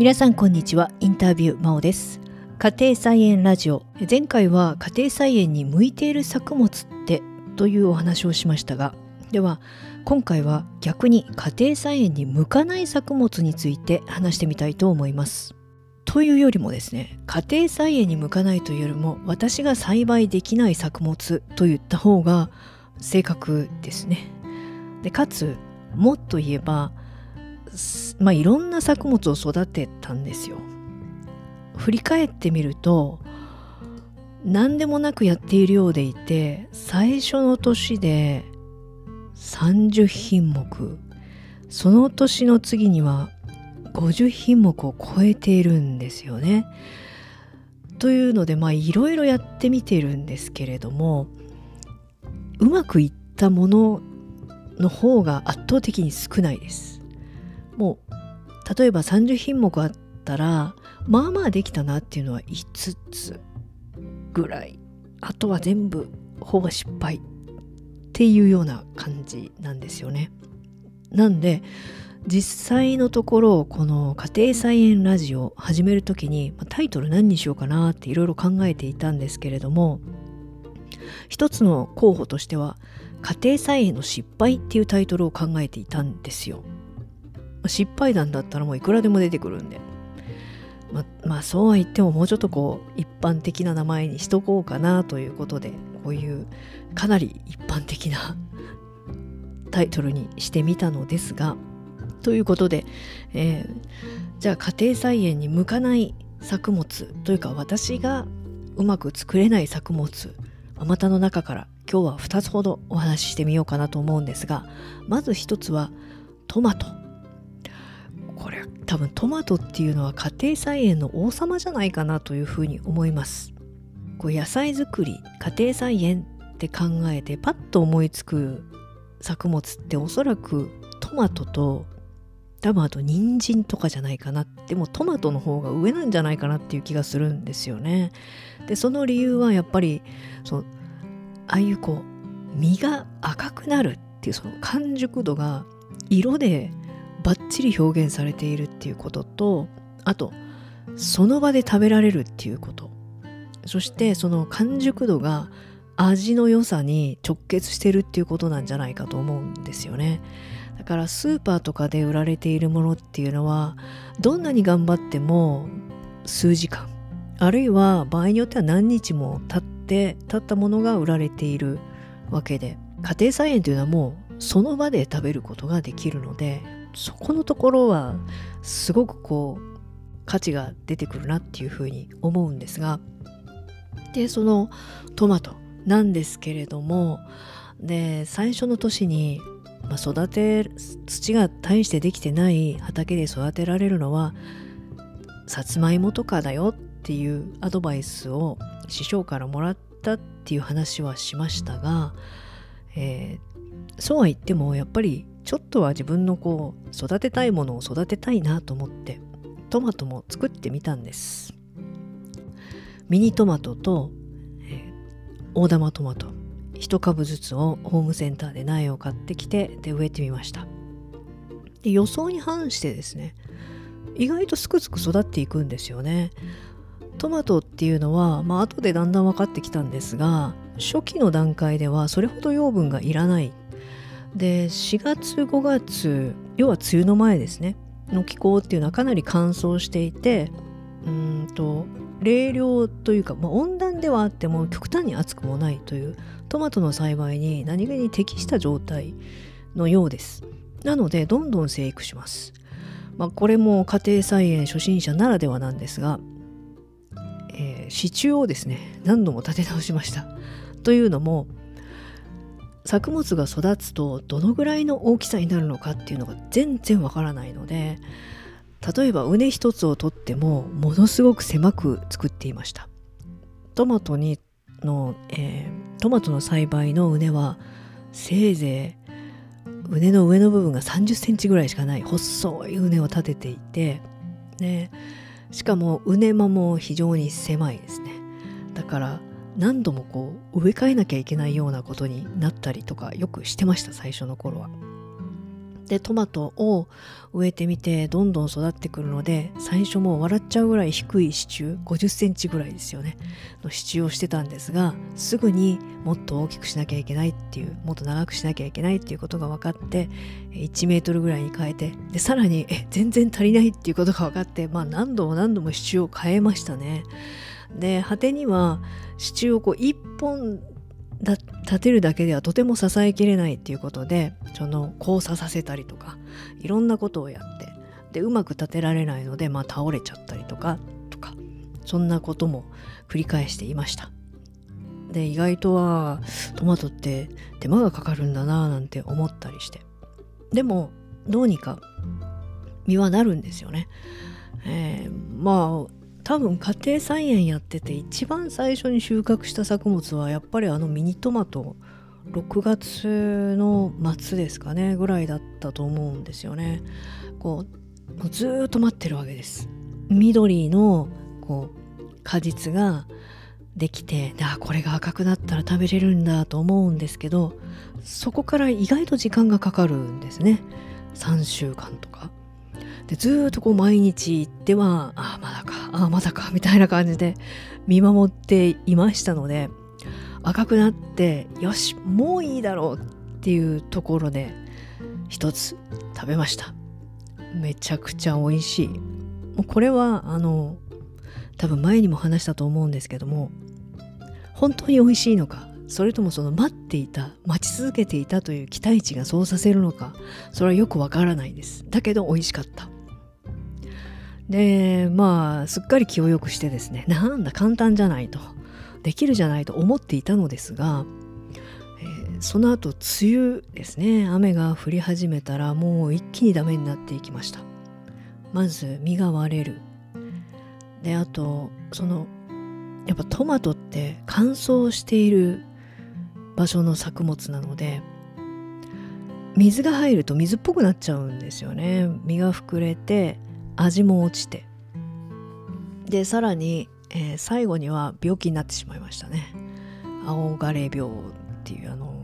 皆さんこんにちは。インタビュー真央です。家庭菜園ラジオ。前回は家庭菜園に向いている作物ってというお話をしましたがでは今回は逆に家庭菜園に向かない作物について話してみたいと思います。というよりもですね家庭菜園に向かないというよりも私が栽培できない作物と言った方が正確ですね。でかつもっと言えばまあいろんな作物を育てたんですよ振り返ってみると何でもなくやっているようでいて最初の年で30品目その年の次には50品目を超えているんですよね。というのでまあいろいろやってみてるんですけれどもうまくいったものの方が圧倒的に少ないです。もう例えば30品目あったらまあまあできたなっていうのは5つぐらいあとは全部ほぼ失敗っていうような感じなんですよね。なんで実際のところこの家庭菜園ラジオ始める時にタイトル何にしようかなっていろいろ考えていたんですけれども一つの候補としては家庭菜園の失敗っていうタイトルを考えていたんですよ。失敗談だったらもういくらでも出てくるんで。ままあそうは言ってももうちょっとこう一般的な名前にしとこうかなということでこういうかなり一般的な タイトルにしてみたのですがということで、えー、じゃあ家庭菜園に向かない作物というか私がうまく作れない作物あまたの中から今日は2つほどお話ししてみようかなと思うんですがまず1つはトマト多分トマトっていうのは家庭菜園の王様じゃないかなというふうに思います。こう野菜作り家庭菜園って考えてパッと思いつく作物っておそらくトマトと多分あと人参とかじゃないかなでもトマトの方が上なんじゃないかなっていう気がするんですよね。でその理由はやっぱりそのああいうこう実が赤くなるっていうその完熟度が色でバッチリ表現されているっていうこととあとその場で食べられるっていうことそしてその完熟度が味の良さに直結してるっていうことなんじゃないかと思うんですよね。だからスーパーとかで売られているものっていうのはどんなに頑張っても数時間あるいは場合によっては何日も経って経ったものが売られているわけで家庭菜園というのはもうその場で食べることができるのでそこのところはすごくこう価値が出てくるなっていうふうに思うんですがでそのトマトなんですけれどもで最初の年に、まあ、育て土が大してできてない畑で育てられるのはさつまいもとかだよっていうアドバイスを師匠からもらったっていう話はしましたが、えー、そうは言ってもやっぱりちょっとは自分のこう育てたいものを育てたいなと思ってトマトも作ってみたんです。ミニトマトと、えー、大玉トマト1株ずつをホームセンターで苗を買ってきてで植えてみました。で予想に反してですね意外とすくすく育っていくんですよね。トマトっていうのはまあ後でだんだん分かってきたんですが初期の段階ではそれほど養分がいらないで4月5月要は梅雨の前ですねの気候っていうのはかなり乾燥していてうんと冷涼というか、まあ、温暖ではあっても極端に暑くもないというトマトの栽培に何気に適した状態のようです。なのでどんどん生育します、まあ、これも家庭菜園初心者ならではなんですが、えー、支柱をですね何度も立て直しました。というのも作物が育つとどのぐらいの大きさになるのかっていうのが全然わからないので例えば畝一つをとってもものすごく狭く作っていました。トマトにの、えー、トマトの栽培の畝はせいぜい畝の上の部分が30センチぐらいしかない。細い畝を立てていてね。しかも畝間も非常に狭いですね。だから何度もこう植え替えなきゃいけないようなことになったりとかよくしてました最初の頃は。でトマトを植えてみてどんどん育ってくるので最初もう笑っちゃうぐらい低い支柱50センチぐらいですよねの支柱をしてたんですがすぐにもっと大きくしなきゃいけないっていうもっと長くしなきゃいけないっていうことが分かって1メートルぐらいに変えてでさらにえ全然足りないっていうことが分かってまあ何度も何度も支柱を変えましたねで果てには支柱をこう1本だ立てるだけではとても支えきれないっていうことでその交差させたりとかいろんなことをやってでうまく立てられないので、まあ、倒れちゃったりとかとかそんなことも繰り返していました。で意外とはトマトって手間がかかるんだななんて思ったりして。でもどうにか実はなるんですよね、えー、まあ多分家庭菜園やってて一番最初に収穫した作物はやっぱりあのミニトマト。6月の末ですかねぐらいだったと思うんですよね。こうずっと待ってるわけです。緑のこう果実ができてあこれが赤くなったら食べれるんだと思うんですけどそこから意外と時間がかかるんですね。3週間とか。でずっとこう毎日行ってはああまだかああまだかみたいな感じで見守っていましたので赤くなってよしもういいだろうっていうところで一つ食べました。めちゃくちゃ美味しい。もうこれはあの多分前にも話したと思うんですけども本当に美味しいのかそれともその待っていた待ち続けていたという期待値がそうさせるのかそれはよくわからないです。だけど美味しかった。でまあすっかり気を良くしてですね なんだ簡単じゃないとできるじゃないと思っていたのですが、えー、その後梅雨ですね雨が降り始めたらもう一気にダメになっていきました。まず実が割れる。であとそのやっぱトマトって乾燥している場所の作物なので水が入ると水っぽくなっちゃうんですよね。身が膨れて味も落ちて。でさらに、えー、最後には病気になってしまいましたね。青枯病っていうあの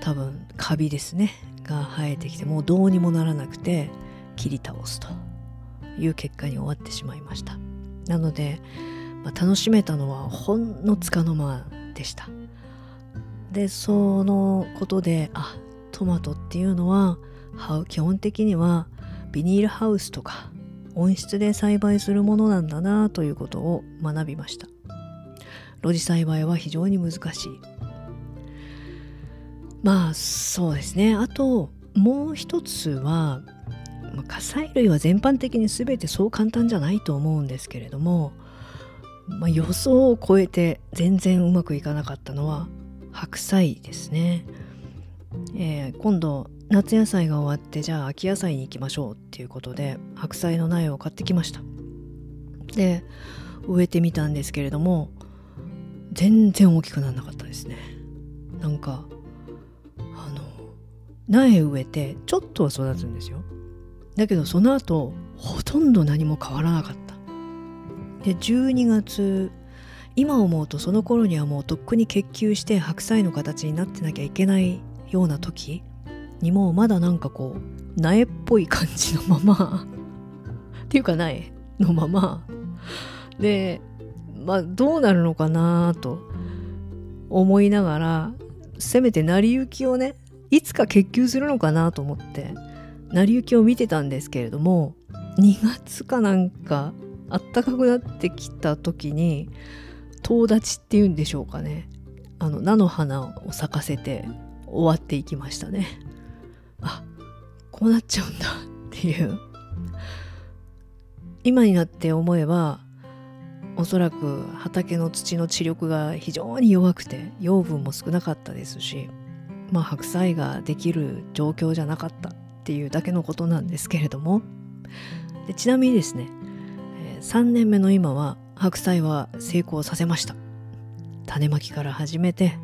多分カビですね。が生えてきてもうどうにもならなくて切り倒すという結果に終わってしまいました。なので、まあ、楽しめたのはほんのつかの間でした。でそのことであトマトっていうのは基本的にはビニールハウスとか温室で栽培するものなんだなということを学びました。露地栽培は非常に難しい。まあそうですね。あともう一つは火砕類は全般的に全てそう簡単じゃないと思うんですけれども、まあ、予想を超えて全然うまくいかなかったのは白菜ですね、えー、今度夏野菜が終わってじゃあ秋野菜に行きましょうっていうことで白菜の苗を買ってきました。で植えてみたんですけれども全然大きくならなかったですね。なんかあの苗植えてちょっとは育つんですよ。だけどその後ほとんど何も変わらなかった。で12月今思うとその頃にはもうとっくに結球して白菜の形になってなきゃいけないような時にもまだなんかこう苗っぽい感じのまま。っていうか苗のまま。でまあどうなるのかなと思いながらせめて成り行きをねいつか結球するのかなと思って成り行きを見てたんですけれども2月かなんかあったかくなってきた時に遠立ちっていうんでしょうかね。あの菜の花を咲かせて終わっていきましたね。あこうなっちゃうんだ。っていう。今になって思えばおそらく畑の土の地力が非常に弱くて養分も少なかったですしまあ白菜ができる状況じゃなかったっていうだけのことなんですけれども。でちなみにですね3年目の今は白菜は成功させました。種まきから始めて、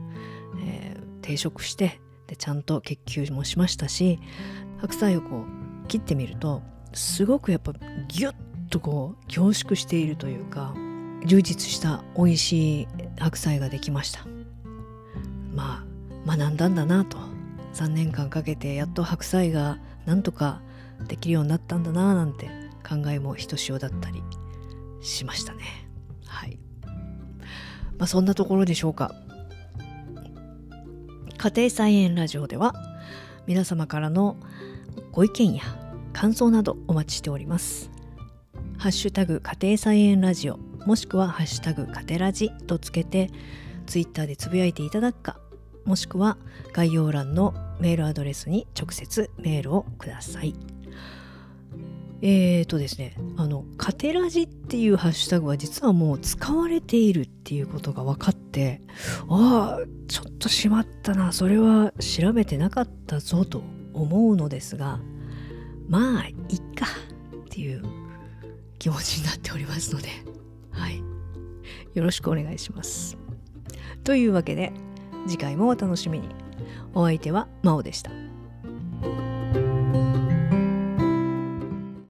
えー、定食してでちゃんと結球もしましたし白菜をこう切ってみるとすごくやっぱギュッとこう凝縮しているというか充実した美味しい白菜ができました。まあ学んだんだなと。3年間かけてやっと白菜がなんとかできるようになったんだななんて考えもひとしおだったりしましたね。はい。まあそんなところでしょうか。家庭菜園ラジオでは皆様からのご意見や感想などお待ちしておりますハッシュタグ家庭菜園ラジオもしくはハッシュタグ家庭ラジとつけてツイッターでつぶやいていただくかもしくは概要欄のメールアドレスに直接メールをください。えーとですね、あの、カテラジっていうハッシュタグは実はもう使われているっていうことが分かって、ああ、ちょっとしまったな、それは調べてなかったぞと思うのですが、まあ、いっかっていう気持ちになっておりますので、はい。よろしくお願いします。というわけで、次回もお楽しみに。お相手は真央でした。